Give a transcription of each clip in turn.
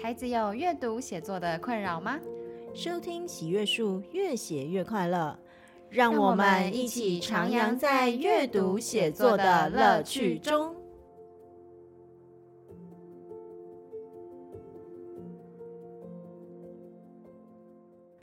孩子有阅读写作的困扰吗？收听喜悦树，越写越快乐，让我们一起徜徉在阅读写作的乐趣中。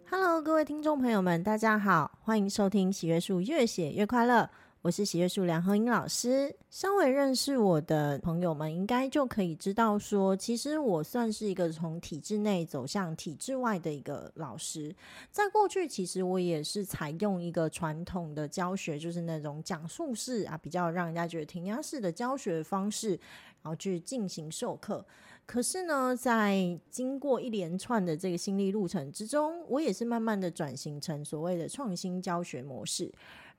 Hello，各位听众朋友们，大家好，欢迎收听喜悦树，越写越快乐。我是喜悦树梁和英老师，稍微认识我的朋友们应该就可以知道说，其实我算是一个从体制内走向体制外的一个老师。在过去，其实我也是采用一个传统的教学，就是那种讲述式啊，比较让人家觉得填鸭式的教学方式，然后去进行授课。可是呢，在经过一连串的这个心理路程之中，我也是慢慢的转型成所谓的创新教学模式。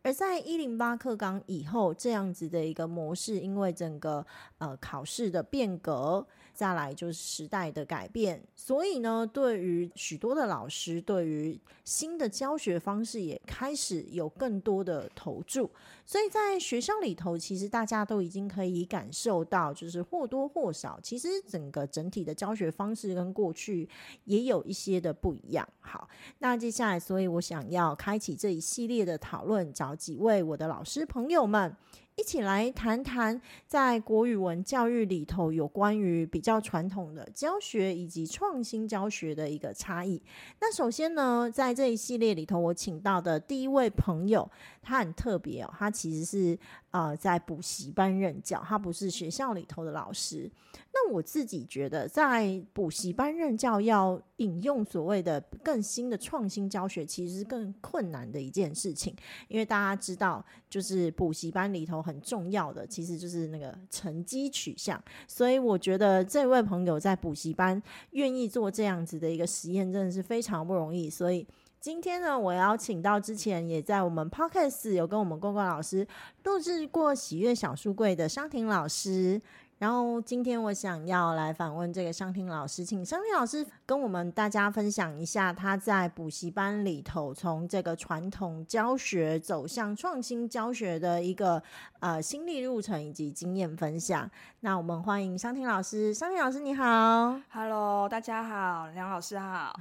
而在一零八课纲以后，这样子的一个模式，因为整个呃考试的变革，再来就是时代的改变，所以呢，对于许多的老师，对于新的教学方式，也开始有更多的投注。所以在学校里头，其实大家都已经可以感受到，就是或多或少，其实整个整体的教学方式跟过去也有一些的不一样。好，那接下来，所以我想要开启这一系列的讨论，找几位我的老师朋友们。一起来谈谈在国语文教育里头有关于比较传统的教学以及创新教学的一个差异。那首先呢，在这一系列里头，我请到的第一位朋友，他很特别哦，他其实是呃在补习班任教，他不是学校里头的老师。那我自己觉得，在补习班任教要引用所谓的更新的创新教学，其实是更困难的一件事情，因为大家知道，就是补习班里头很重要的，其实就是那个成绩取向。所以我觉得这位朋友在补习班愿意做这样子的一个实验，真的是非常不容易。所以今天呢，我邀请到之前也在我们 Podcast 有跟我们公公老师录制过喜悦小书柜的商婷老师。然后今天我想要来访问这个商婷老师，请商婷老师跟我们大家分享一下他在补习班里头从这个传统教学走向创新教学的一个呃心历路程以及经验分享。那我们欢迎商婷老师，商婷老师你好，Hello，大家好，梁老师好，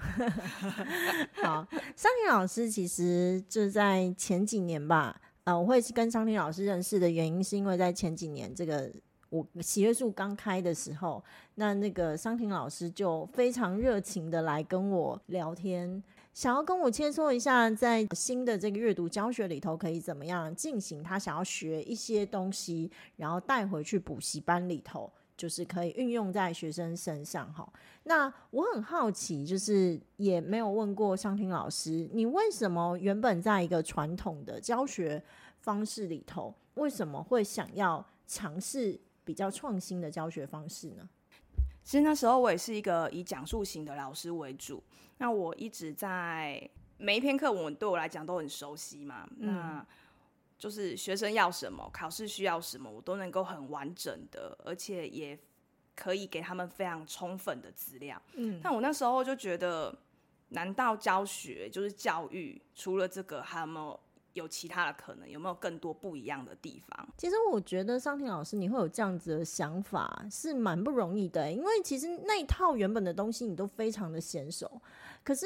好，商婷老师其实就在前几年吧，呃，我会跟商婷老师认识的原因是因为在前几年这个。我喜阅树刚开的时候，那那个商婷老师就非常热情的来跟我聊天，想要跟我切磋一下，在新的这个阅读教学里头可以怎么样进行。他想要学一些东西，然后带回去补习班里头，就是可以运用在学生身上。哈，那我很好奇，就是也没有问过商婷老师，你为什么原本在一个传统的教学方式里头，为什么会想要尝试？比较创新的教学方式呢？其实那时候我也是一个以讲述型的老师为主。那我一直在每一篇课文对我来讲都很熟悉嘛。嗯、那就是学生要什么，考试需要什么，我都能够很完整的，而且也可以给他们非常充分的资料。嗯，但我那时候就觉得，难道教学就是教育？除了这个，还有没有？有其他的可能，有没有更多不一样的地方？其实我觉得桑婷老师你会有这样子的想法是蛮不容易的，因为其实那一套原本的东西你都非常的娴熟，可是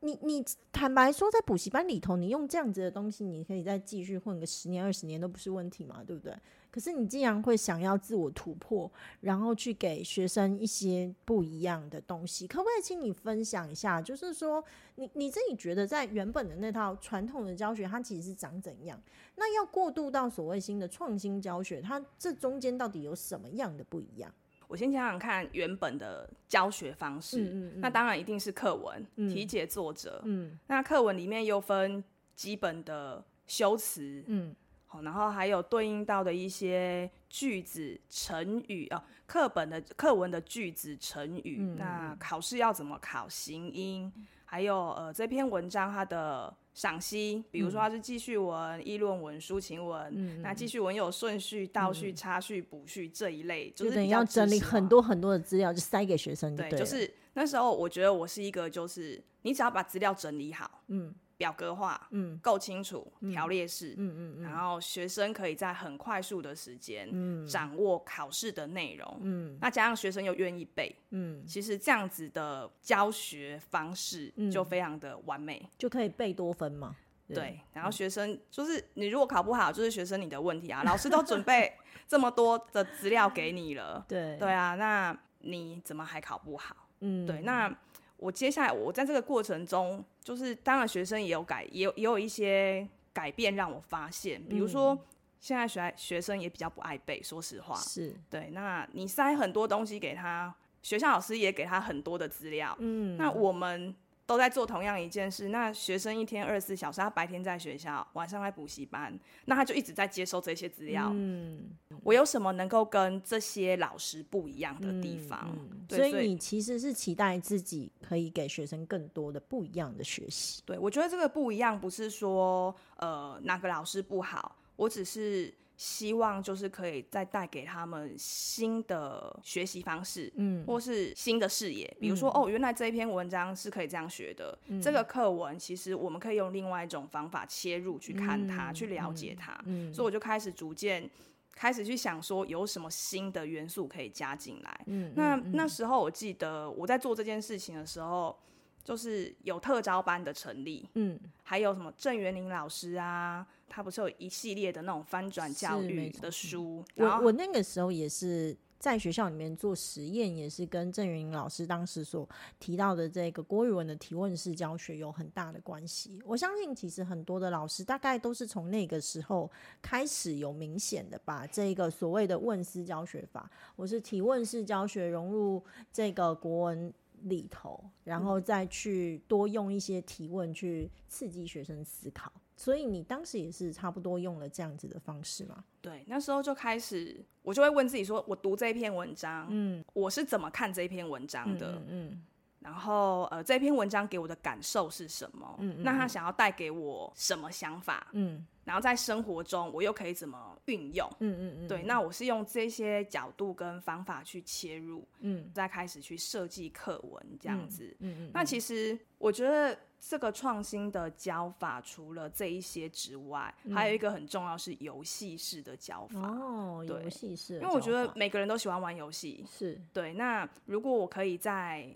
你你坦白说，在补习班里头，你用这样子的东西，你可以再继续混个十年二十年都不是问题嘛，对不对？可是你既然会想要自我突破，然后去给学生一些不一样的东西，可不可以请你分享一下？就是说，你你自己觉得在原本的那套传统的教学，它其实是长怎样？那要过渡到所谓新的创新教学，它这中间到底有什么样的不一样？我先想想看，原本的教学方式，嗯嗯嗯，那当然一定是课文、嗯、题解作者，嗯，那课文里面又分基本的修辞，嗯。然后还有对应到的一些句子、成语哦，课本的课文的句子、成语。嗯、那考试要怎么考？形音，还有呃这篇文章它的赏析，比如说它是记叙文、议论文、抒情文。嗯、那记叙文有顺序、倒序、插序、补序这一类，就是等于要整理很多很多的资料，就塞给学生。对，就是那时候我觉得我是一个，就是你只要把资料整理好，嗯。表格化，嗯，够清楚，条列式，嗯嗯嗯，然后学生可以在很快速的时间，嗯，掌握考试的内容，嗯，那加上学生又愿意背，嗯，其实这样子的教学方式就非常的完美，就可以背多分嘛。对，然后学生就是你如果考不好，就是学生你的问题啊。老师都准备这么多的资料给你了，对对啊，那你怎么还考不好？嗯，对。那我接下来我在这个过程中，就是当然学生也有改，也有也有一些改变让我发现，比如说现在学学生也比较不爱背，说实话是对。那你塞很多东西给他，学校老师也给他很多的资料，嗯，那我们。都在做同样一件事，那学生一天二十四小时，他白天在学校，晚上在补习班，那他就一直在接收这些资料。嗯，我有什么能够跟这些老师不一样的地方？嗯嗯、所以你其实是期待自己可以给学生更多的不一样的学习。对，我觉得这个不一样不是说呃哪个老师不好，我只是。希望就是可以再带给他们新的学习方式，嗯，或是新的视野。比如说，嗯、哦，原来这一篇文章是可以这样学的。嗯、这个课文其实我们可以用另外一种方法切入去看它，嗯、去了解它。嗯、所以我就开始逐渐开始去想说，有什么新的元素可以加进来。嗯，那那时候我记得我在做这件事情的时候，就是有特招班的成立，嗯，还有什么郑元林老师啊。他不是有一系列的那种翻转教育的书？我我那个时候也是在学校里面做实验，也是跟郑元林老师当时所提到的这个国语文的提问式教学有很大的关系。我相信，其实很多的老师大概都是从那个时候开始有明显的把这个所谓的问思教学法，我是提问式教学融入这个国文里头，然后再去多用一些提问去刺激学生思考。所以你当时也是差不多用了这样子的方式吗？对，那时候就开始，我就会问自己说：我读这篇文章，嗯，我是怎么看这篇文章的？嗯，嗯，然后呃，这篇文章给我的感受是什么？嗯，嗯，那他想要带给我什么想法？嗯。然后在生活中，我又可以怎么运用？嗯嗯嗯，对，那我是用这些角度跟方法去切入，嗯，再开始去设计课文这样子。嗯嗯，嗯，那其实我觉得这个创新的教法，除了这一些之外，嗯、还有一个很重要是游戏式的教法。哦，对，游戏式，因为我觉得每个人都喜欢玩游戏。是对。那如果我可以在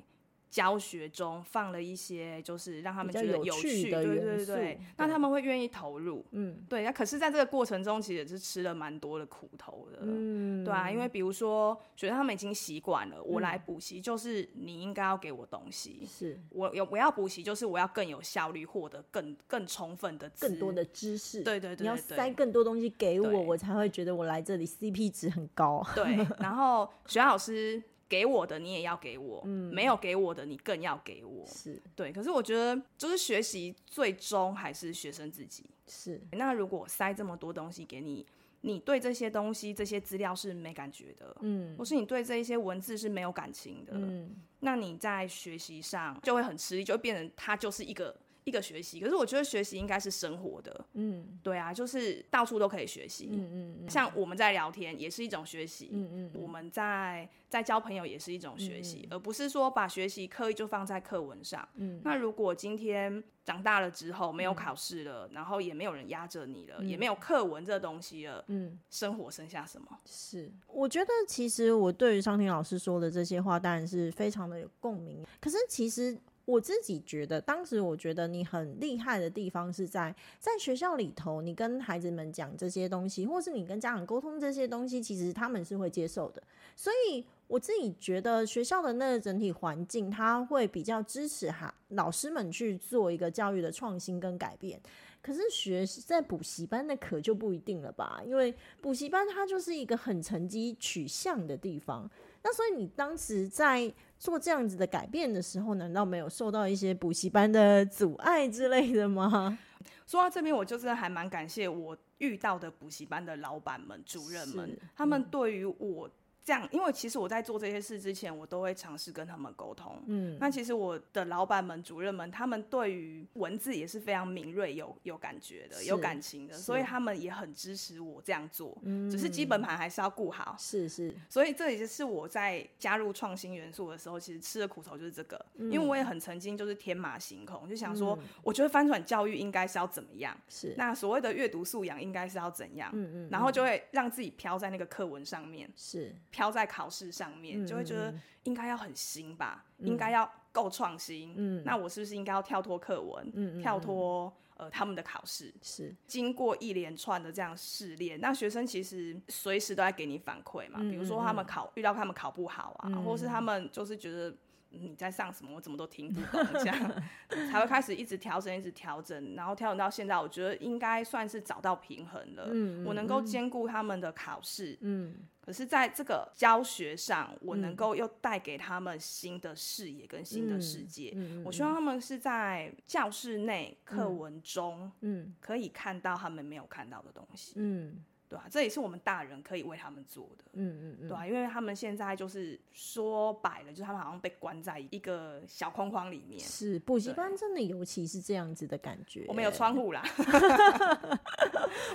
教学中放了一些，就是让他们觉得有趣对对对对，那他们会愿意投入，嗯，对。那可是，在这个过程中，其实也是吃了蛮多的苦头的，嗯，对啊。因为比如说，觉得他们已经习惯了，我来补习就是你应该要给我东西，是我有我要补习就是我要更有效率，获得更更充分的更多的知识，对对对，对，你要塞更多东西给我，我才会觉得我来这里 CP 值很高，对。然后学校老师。给我的你也要给我，嗯，没有给我的你更要给我，是对。可是我觉得，就是学习最终还是学生自己。是。那如果塞这么多东西给你，你对这些东西、这些资料是没感觉的，嗯，或是你对这一些文字是没有感情的，嗯，那你在学习上就会很吃力，就会变成它就是一个。一个学习，可是我觉得学习应该是生活的，嗯，对啊，就是到处都可以学习，嗯嗯，嗯，像我们在聊天也是一种学习，嗯嗯，我们在在交朋友也是一种学习，而不是说把学习刻意就放在课文上，嗯，那如果今天长大了之后没有考试了，嗯，然后也没有人压着你了，嗯，也没有课文这东西了，嗯，生活剩下什么？是，我觉得其实我对于商婷老师说的这些话，当然是非常的有共鸣，可是其实。我自己觉得，当时我觉得你很厉害的地方是在在学校里头，你跟孩子们讲这些东西，或是你跟家长沟通这些东西，其实他们是会接受的。所以我自己觉得学校的那个整体环境，他会比较支持哈老师们去做一个教育的创新跟改变。可是学在补习班的可就不一定了吧？因为补习班它就是一个很成绩取向的地方。那所以你当时在做这样子的改变的时候，难道没有受到一些补习班的阻碍之类的吗？说到这边，我就是还蛮感谢我遇到的补习班的老板们、主任们，他们对于我这样，因为其实我在做这些事之前，我都会尝试跟他们沟通。嗯，那其实我的老板们、主任们，他们对于文字也是非常敏锐、有有感觉的、有感情的，所以他们也很支持我这样做。嗯，只是基本盘还是要顾好。是是，所以这也是我在加入创新元素的时候，其实吃的苦头就是这个。嗯，因为我也很曾经就是天马行空，就想说，我觉得翻转教育应该是要怎么样？是，那所谓的阅读素养应该是要怎样？嗯嗯，然后就会让自己飘在那个课文上面。是。飘在考试上面，就会觉得应该要很新吧，嗯、应该要够创新。嗯，那我是不是应该要跳脱课文，嗯、跳脱呃他们的考试？是经过一连串的这样试炼，那学生其实随时都在给你反馈嘛。嗯、比如说他们考遇到他们考不好啊，嗯、或是他们就是觉得你在上什么，我怎么都听不懂，这样 才会开始一直调整，一直调整，然后调整到现在，我觉得应该算是找到平衡了。嗯、我能够兼顾他们的考试。嗯。可是，在这个教学上，我能够又带给他们新的视野跟新的世界。我希望他们是在教室内课文中，嗯，可以看到他们没有看到的东西。嗯。对啊，这也是我们大人可以为他们做的。嗯嗯嗯，对啊，因为他们现在就是说白了，就是他们好像被关在一个小框框里面。是补习班真的，尤其是这样子的感觉。我们有窗户啦。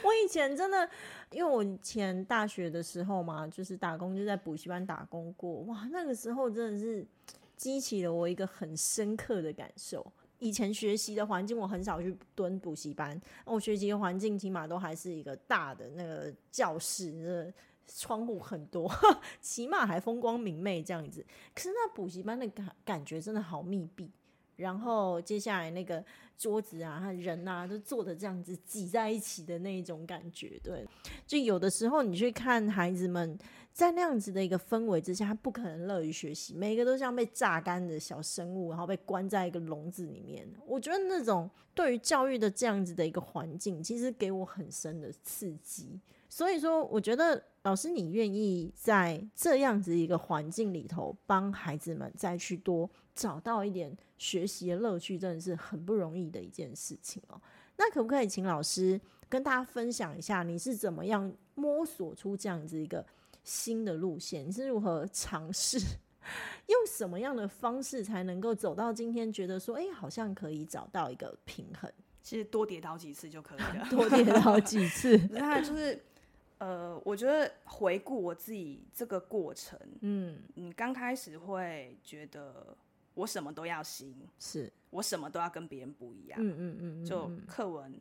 我以前真的，因为我以前大学的时候嘛，就是打工就在补习班打工过。哇，那个时候真的是激起了我一个很深刻的感受。以前学习的环境，我很少去蹲补习班。我学习的环境起码都还是一个大的那个教室，那窗户很多，起码还风光明媚这样子。可是那补习班的感感觉真的好密闭。然后接下来那个桌子啊、人啊，都坐的这样子挤在一起的那一种感觉，对。就有的时候你去看孩子们。在那样子的一个氛围之下，他不可能乐于学习，每个都像被榨干的小生物，然后被关在一个笼子里面。我觉得那种对于教育的这样子的一个环境，其实给我很深的刺激。所以说，我觉得老师你愿意在这样子一个环境里头，帮孩子们再去多找到一点学习的乐趣，真的是很不容易的一件事情哦。那可不可以请老师跟大家分享一下，你是怎么样摸索出这样子一个？新的路线，你是如何尝试？用什么样的方式才能够走到今天？觉得说，哎、欸，好像可以找到一个平衡。其实多跌倒几次就可以了，多跌倒几次。那就是，呃，我觉得回顾我自己这个过程，嗯，你刚开始会觉得我什么都要新，是我什么都要跟别人不一样，嗯嗯嗯，就课文。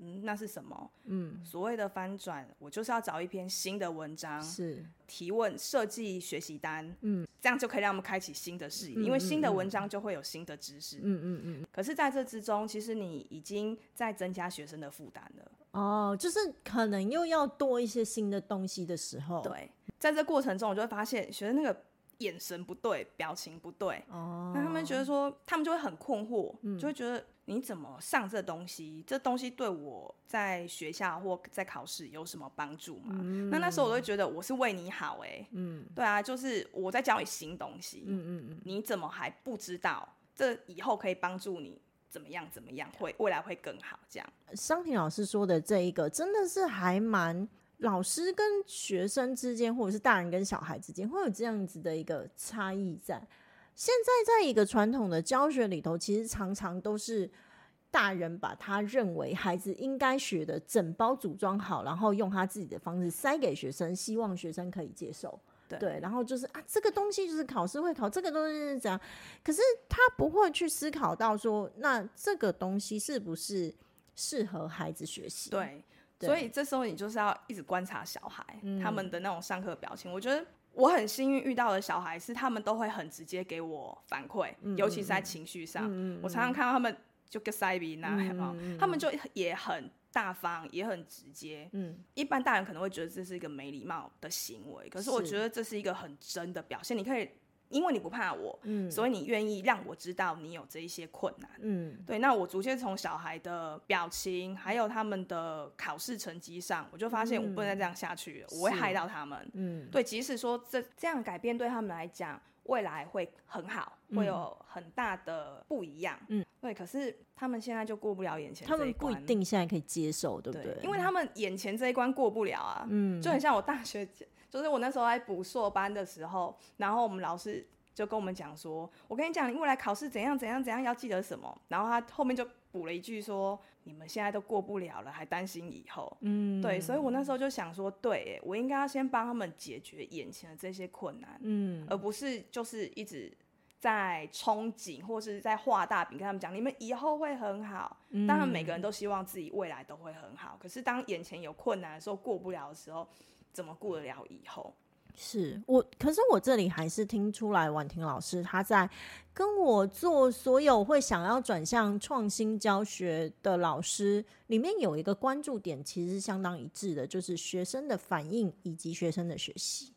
嗯，那是什么？嗯，所谓的翻转，我就是要找一篇新的文章，是提问设计学习单，嗯，这样就可以让我们开启新的视野，嗯、因为新的文章就会有新的知识，嗯。嗯嗯可是在这之中，其实你已经在增加学生的负担了。哦，就是可能又要多一些新的东西的时候，对，在这过程中，我就会发现学生那个眼神不对，表情不对，哦，那他们觉得说，他们就会很困惑，嗯、就会觉得。你怎么上这东西？这东西对我在学校或在考试有什么帮助吗？嗯、那那时候我会觉得我是为你好哎、欸，嗯，对啊，就是我在教你新东西，嗯嗯嗯，你怎么还不知道？这以后可以帮助你怎么样怎么样，会未来会更好。这样，商婷老师说的这一个真的是还蛮老师跟学生之间，或者是大人跟小孩之间会有这样子的一个差异在。现在在一个传统的教学里头，其实常常都是大人把他认为孩子应该学的整包组装好，然后用他自己的方式塞给学生，希望学生可以接受。对，对，然后就是啊，这个东西就是考试会考，这个东西是怎样？可是他不会去思考到说，那这个东西是不是适合孩子学习？对，对，所以这时候你就是要一直观察小孩、嗯、他们的那种上课表情。我觉得。我很幸运遇到的小孩是，他们都会很直接给我反馈，嗯、尤其是在情绪上。嗯、我常常看到他们就个塞鼻那，他们就也很大方，也很直接。嗯、一般大人可能会觉得这是一个没礼貌的行为，可是我觉得这是一个很真的表现。你可以。因为你不怕我，嗯，所以你愿意让我知道你有这一些困难，嗯，对。那我逐渐从小孩的表情，还有他们的考试成绩上，我就发现我不能再这样下去了，嗯，我会害到他们，嗯，对。即使说这这样改变对他们来讲，未来会很好，会有很大的不一样。嗯，对。可是他们现在就过不了眼前这一关，他们不一定现在可以接受，对不对？对，因为他们眼前这一关过不了啊。嗯，就很像我大学，就是我那时候在补硕班的时候，然后我们老师就跟我们讲说：“我跟你讲，你未来考试怎样怎样怎样，要记得什么。”然后他后面就补了一句说。你们现在都过不了了，还担心以后？嗯，对，所以我那时候就想说，对，我应该要先帮他们解决眼前的这些困难，嗯，而不是就是一直在憧憬或是在画大饼，跟他们讲你们以后会很好。嗯，当然，每个人都希望自己未来都会很好，可是当眼前有困难的时候，过不了的时候，怎么过得了以后？是我，可是我这里还是听出来，婉婷老师她在跟我做所有会想要转向创新教学的老师里面有一个关注点，其实相当一致的，就是学生的反应以及学生的学习。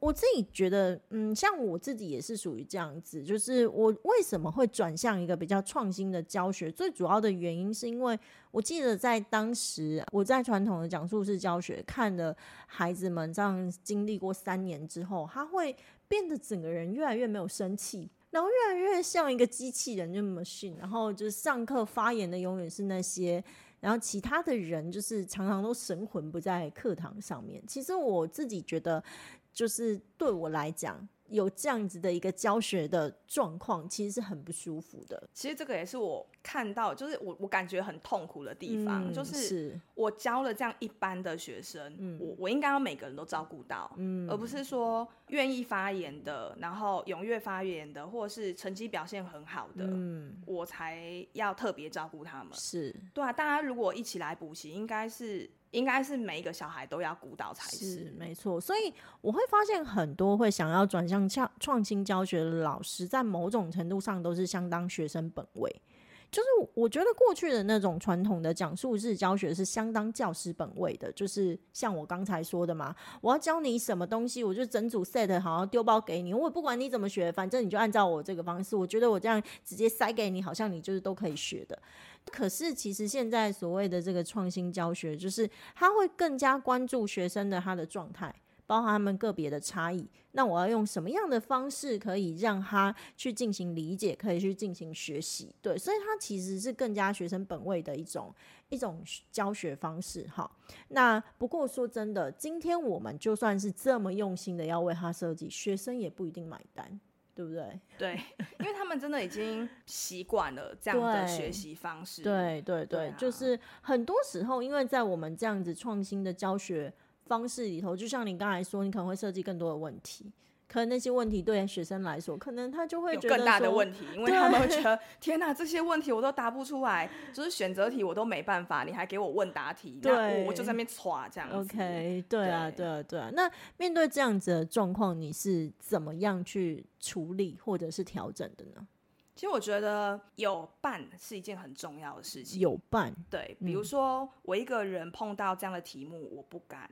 我自己觉得，嗯，像我自己也是属于这样子，就是我为什么会转向一个比较创新的教学，最主要的原因是因为我记得在当时我在传统的讲述式教学看了孩子们这样经历过三年之后，他会变得整个人越来越没有生气，然后越来越像一个机器人，就 machine，然后就是上课发言的永远是那些，然后其他的人就是常常都神魂不在课堂上面。其实我自己觉得。就是对我来讲，有这样子的一个教学的状况，其实是很不舒服的。其实这个也是我看到，就是我我感觉很痛苦的地方，嗯、就是我教了这样一般的学生，嗯、我我应该要每个人都照顾到，嗯、而不是说愿意发言的，然后踊跃发言的，或者是成绩表现很好的，嗯、我才要特别照顾他们。是对啊，大家如果一起来补习，应该是。应该是每一个小孩都要鼓捣才是，是没错。所以我会发现很多会想要转向创创新教学的老师，在某种程度上都是相当学生本位。就是我觉得过去的那种传统的讲述式教学是相当教师本位的，就是像我刚才说的嘛，我要教你什么东西，我就整组 set 好像丢包给你，我也不管你怎么学，反正你就按照我这个方式。我觉得我这样直接塞给你，好像你就是都可以学的。可是其实现在所谓的这个创新教学，就是他会更加关注学生的他的状态。包含他们个别的差异，那我要用什么样的方式可以让他去进行理解，可以去进行学习？对，所以它其实是更加学生本位的一种一种教学方式。哈，那不过说真的，今天我们就算是这么用心的要为他设计，学生也不一定买单，对不对？对，因为他们真的已经习惯了这样的学习方式。对对对，对，对啊，就是很多时候，因为在我们这样子创新的教学。方式里头，就像你刚才说，你可能会设计更多的问题，可能那些问题对学生来说，可能他就会觉得有更大的问题，因为他们会觉得天哪，这些问题我都答不出来，就是选择题我都没办法，你还给我问答题，对，那我，就在那边刷这样子。OK，对啊，对啊，对啊。那面对这样子的状况，你是怎么样去处理或者是调整的呢？其实我觉得有伴是一件很重要的事情。有伴，对，比如说我一个人碰到这样的题目，我不敢。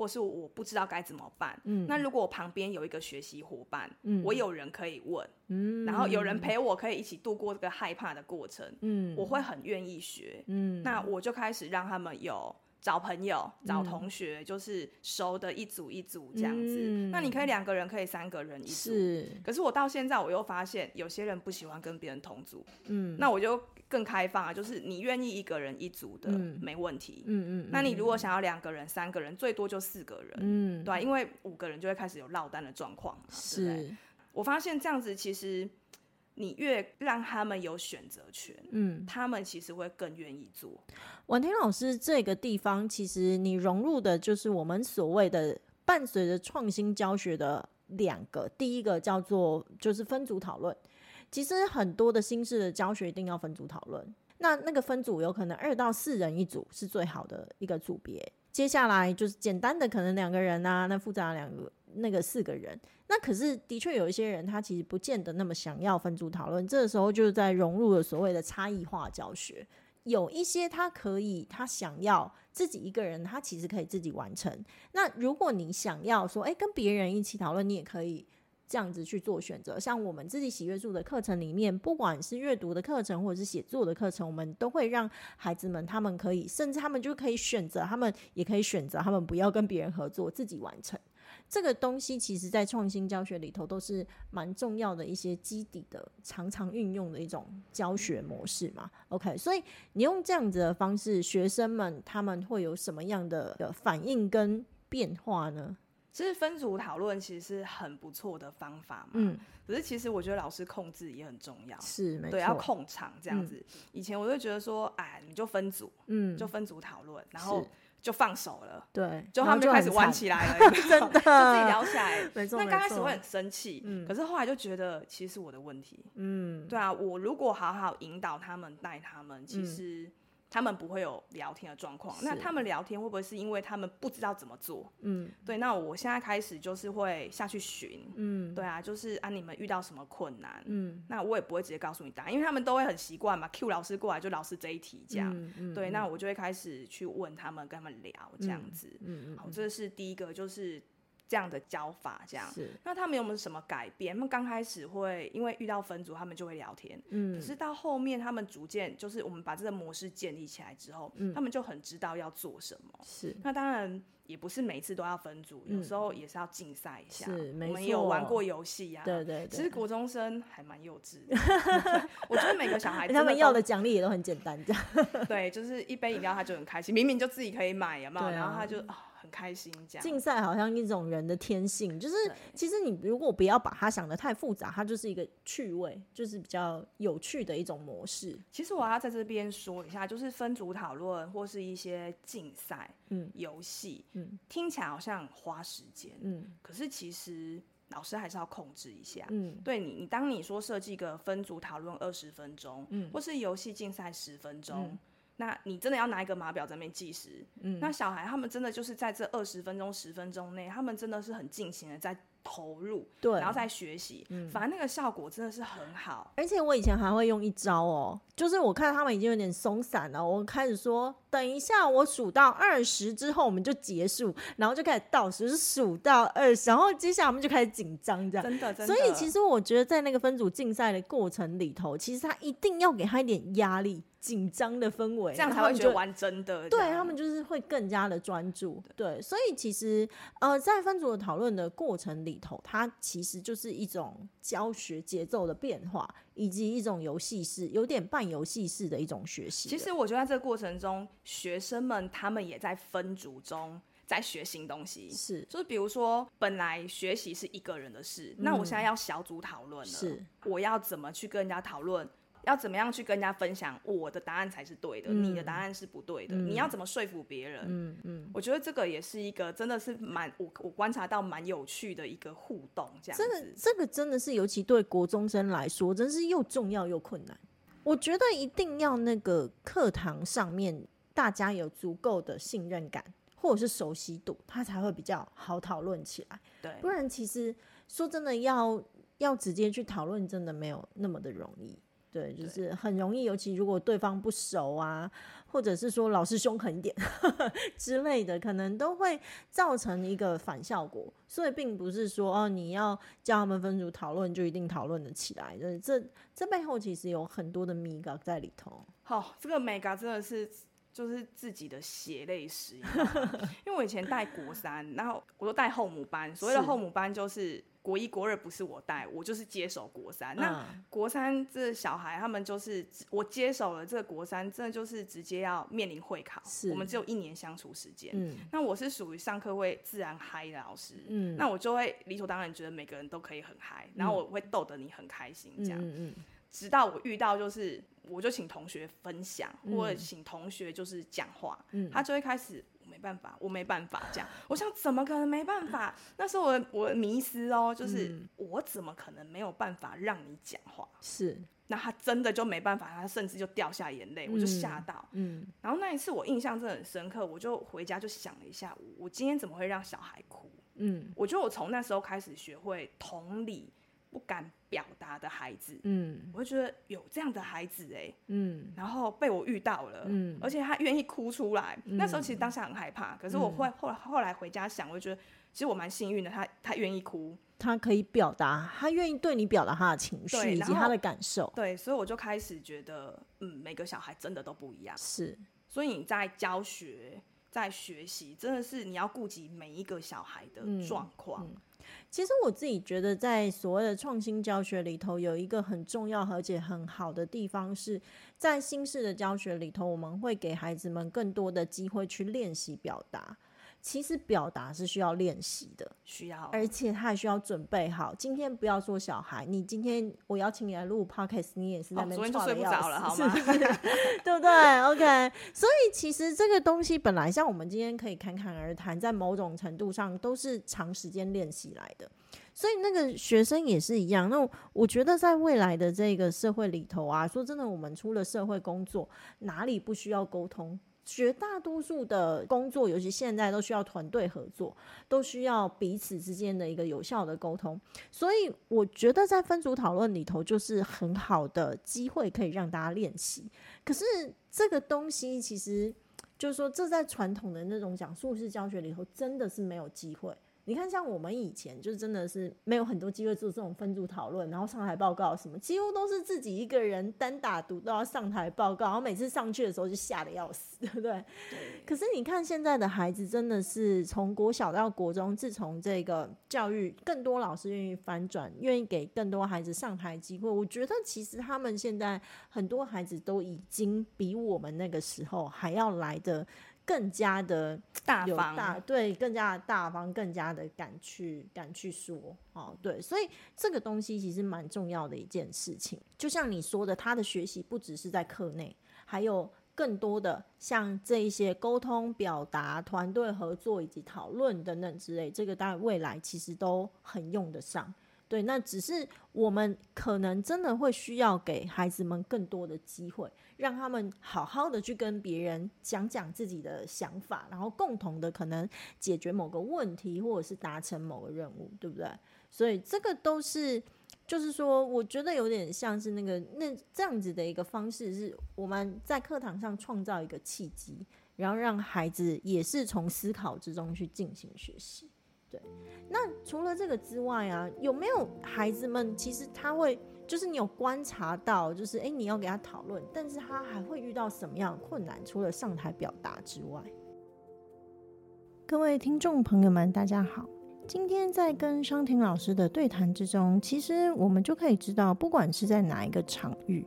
或是我不知道该怎么办，嗯，那如果我旁边有一个学习伙伴，嗯，我有人可以问，嗯，然后有人陪我，可以一起度过这个害怕的过程，嗯，我会很愿意学，嗯，那我就开始让他们有。找朋友、找同学，嗯、就是熟的一组一组这样子。嗯、那你可以两个人，可以三个人一组。是。可是我到现在，我又发现有些人不喜欢跟别人同组。嗯。那我就更开放啊，就是你愿意一个人一组的，嗯、没问题。嗯嗯。那你如果想要两个人、三个人，最多就四个人。嗯。对，因为五个人就会开始有落单的状况。是。我发现这样子其实。你越让他们有选择权，嗯，他们其实会更愿意做。婉婷老师，这个地方其实你融入的就是我们所谓的伴随着创新教学的两个，第一个叫做就是分组讨论。其实很多的新式的教学一定要分组讨论，那那个分组有可能二到四人一组是最好的一个组别。接下来就是简单的可能两个人啊，那复杂的两个。那个四个人，那可是的确有一些人，他其实不见得那么想要分组讨论。这个时候就是在融入了所谓的差异化教学。有一些他可以，他想要自己一个人，他其实可以自己完成。那如果你想要说，哎，跟别人一起讨论，你也可以这样子去做选择。像我们自己喜阅树的课程里面，不管是阅读的课程或者是写作的课程，我们都会让孩子们他们可以，甚至他们就可以选择，他们也可以选择，他们不要跟别人合作，自己完成。这个东西其实在创新教学里头都是蛮重要的一些基底的，常常运用的一种教学模式嘛。OK，所以你用这样子的方式，学生们他们会有什么样的反应跟变化呢？其实分组讨论其实是很不错的方法嘛。嗯。可是其实我觉得老师控制也很重要。是，没错。对，要控场这样子。嗯。以前我就觉得说，哎，你就分组，嗯，就分组讨论，然后就放手了。对。就他们就开始玩起来了，真的，就自己聊起来。没错。那刚开始会很生气，嗯。可是后来就觉得，其实是我的问题。嗯。对啊，我如果好好引导他们，带他们，其实。他们不会有聊天的状况，那他们聊天会不会是因为他们不知道怎么做？嗯，对。那我现在开始就是会下去寻，嗯，对啊，就是啊，你们遇到什么困难？嗯，那我也不会直接告诉你答案，因为他们都会很习惯嘛。Q 老师过来就老师这一题这样，嗯嗯、对。那我就会开始去问他们，跟他们聊这样子。嗯嗯。好，这是第一个，就是。这样的教法，这样，是那他们有没有什么改变？他们刚开始会因为遇到分组，他们就会聊天，嗯，可是到后面他们逐渐就是我们把这个模式建立起来之后，嗯，他们就很知道要做什么。是，那当然也不是每一次都要分组，嗯，有时候也是要竞赛一下。是，没错。我们有玩过游戏呀，对对对。其实国中生还蛮幼稚的，我觉得每个小孩他们要的奖励也都很简单，这样。对，就是一杯饮料他就很开心，明明就自己可以买，有没有？然后他就很开心，这样。竞赛好像一种人的天性，就是其实你如果不要把它想得太复杂，它就是一个趣味，就是比较有趣的一种模式。其实我要在这边说一下，就是分组讨论或是一些竞赛、嗯，游戏，嗯，听起来好像花时间，嗯，可是其实老师还是要控制一下，嗯，对你，你当你说设计个分组讨论二十分钟，嗯，或是游戏竞赛十分钟。嗯那你真的要拿一个码表在那边计时？嗯，那小孩他们真的就是在这二十分钟、十分钟内，他们真的是很尽情的在投入，对，然后在学习，嗯，反正那个效果真的是很好。而且我以前还会用一招哦，就是我看他们已经有点松散了，我开始说，等一下我数到二十之后我们就结束，然后就开始倒数，数到二十，然后接下来我们就开始紧张，这样，真的，真的。所以其实我觉得在那个分组竞赛的过程里头，其实他一定要给他一点压力。紧张的氛围，这样才会觉得玩真的。对，他们就是会更加的专注。对，所以其实呃，在分组的讨论的过程里头，它其实就是一种教学节奏的变化，以及一种游戏式，有点半游戏式的一种学习。其实我觉得在这个过程中，学生们他们也在分组中在学新东西。是，就是比如说，本来学习是一个人的事，嗯，那我现在要小组讨论了，是，我要怎么去跟人家讨论？要怎么样去跟人家分享我的答案才是对的，嗯、你的答案是不对的？嗯、你要怎么说服别人？嗯嗯，我觉得这个也是一个真的是蛮我我观察到蛮有趣的一个互动，这样子。这个这个真的是尤其对国中生来说，真是又重要又困难。我觉得一定要那个课堂上面大家有足够的信任感或者是熟悉度，他才会比较好讨论起来。对，不然其实说真的要要直接去讨论，真的没有那么的容易。对，就是很容易，尤其如果对方不熟啊，或者是说老师凶狠一点 之类的，可能都会造成一个反效果。所以并不是说哦，你要叫他们分组讨论就一定讨论得起来。这这这背后其实有很多的 mega 在里头。好，这个眉角真的是就是自己的血泪史，因为我以前带国三，然后我都带后母班，所谓的后母班就是。国一、国二不是我带，我就是接手国三。那国三这小孩，他们就是我接手了这个国三，真的就是直接要面临会考。我们只有一年相处时间。嗯，那我是属于上课会自然嗨的老师。嗯，那我就会理所当然觉得每个人都可以很嗨，然后我会逗得你很开心这样。嗯，直到我遇到就是，我就请同学分享，或者请同学就是讲话，他就会开始。没办法，我没办法这样。我想，怎么可能没办法？那时候我我迷失哦，就是我怎么可能没有办法让你讲话？是，那他真的就没办法，他甚至就掉下眼泪，我就吓到。嗯，然后那一次我印象真的很深刻，我就回家就想了一下，我今天怎么会让小孩哭？嗯，我觉得我从那时候开始学会同理。不敢表达的孩子，嗯，我就觉得有这样的孩子哎、欸，嗯，然后被我遇到了，嗯，而且他愿意哭出来，嗯，那时候其实当下很害怕，可是我会后来后来回家想，我就觉得其实我蛮幸运的，他他愿意哭，他可以表达，他愿意对你表达他的情绪以及他的感受，对，所以我就开始觉得，嗯，每个小孩真的都不一样，是，所以你在教学。在学习，真的是你要顾及每一个小孩的状况。嗯嗯其实我自己觉得，在所谓的创新教学里头，有一个很重要而且很好的地方，是在新式的教学里头，我们会给孩子们更多的机会去练习表达。其实表达是需要练习的，需要，而且他还需要准备好。今天不要做小孩，你今天我邀请你来录 podcast，你也是在那边、睡不着了，好吗？对不对？OK。所以其实这个东西本来像我们今天可以侃侃而谈，在某种程度上都是长时间练习来的。所以那个学生也是一样。那我觉得在未来的这个社会里头啊，说真的，我们出了社会工作，哪里不需要沟通？绝大多数的工作，尤其现在都需要团队合作，都需要彼此之间的一个有效的沟通。所以我觉得在分组讨论里头，就是很好的机会，可以让大家练习。可是这个东西，其实就是说，这在传统的那种讲述式教学里头，真的是没有机会。你看，像我们以前就真的是没有很多机会做这种分组讨论，然后上台报告什么，几乎都是自己一个人单打独斗要上台报告，然后每次上去的时候就吓得要死，对不对？对。可是你看现在的孩子，真的是从国小到国中，自从这个教育更多老师愿意翻转，愿意给更多孩子上台机会，我觉得其实他们现在很多孩子都已经比我们那个时候还要来的。更加的 大方，大对，更加的大方，更加的敢去敢去说哦，对，所以这个东西其实蛮重要的一件事情。就像你说的，他的学习不只是在课内，还有更多的像这一些沟通、表达、团队合作以及讨论等等之类，这个当然未来其实都很用得上。对，那只是我们可能真的会需要给孩子们更多的机会，让他们好好的去跟别人讲讲自己的想法，然后共同的可能解决某个问题，或者是达成某个任务，对不对？所以这个都是，就是说，我觉得有点像是那个那这样子的一个方式，是我们在课堂上创造一个契机，然后让孩子也是从思考之中去进行学习。对，那除了这个之外啊，有没有孩子们其实他会，就是你有观察到，就是诶，你要给他讨论，但是他还会遇到什么样困难？除了上台表达之外，各位听众朋友们，大家好，今天在跟商婷老师的对谈之中，其实我们就可以知道，不管是在哪一个场域，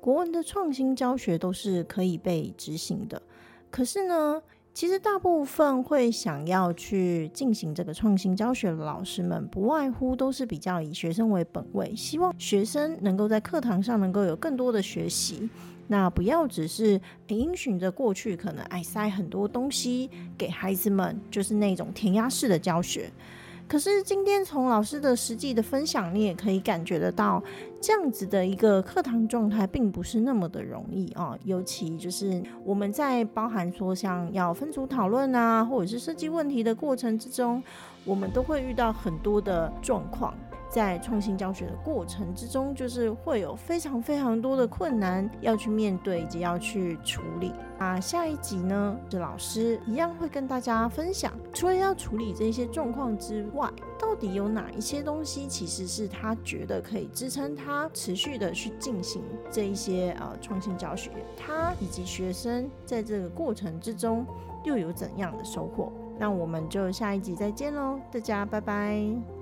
国文的创新教学都是可以被执行的。可是呢，其实大部分会想要去进行这个创新教学的老师们，不外乎都是比较以学生为本位，希望学生能够在课堂上能够有更多的学习，那不要只是因循着过去可能爱塞很多东西给孩子们，就是那种填鸭式的教学。可是今天从老师的实际的分享，你也可以感觉得到，这样子的一个课堂状态并不是那么的容易啊。尤其就是我们在包含说像要分组讨论啊，或者是设计问题的过程之中，我们都会遇到很多的状况。在创新教学的过程之中，就是会有非常非常多的困难要去面对以及要去处理。那下一集呢，是老师一样会跟大家分享，除了要处理这些状况之外，到底有哪一些东西其实是他觉得可以支撑他持续的去进行这一些呃创新教学，他以及学生在这个过程之中又有怎样的收获？那我们就下一集再见喽，大家拜拜。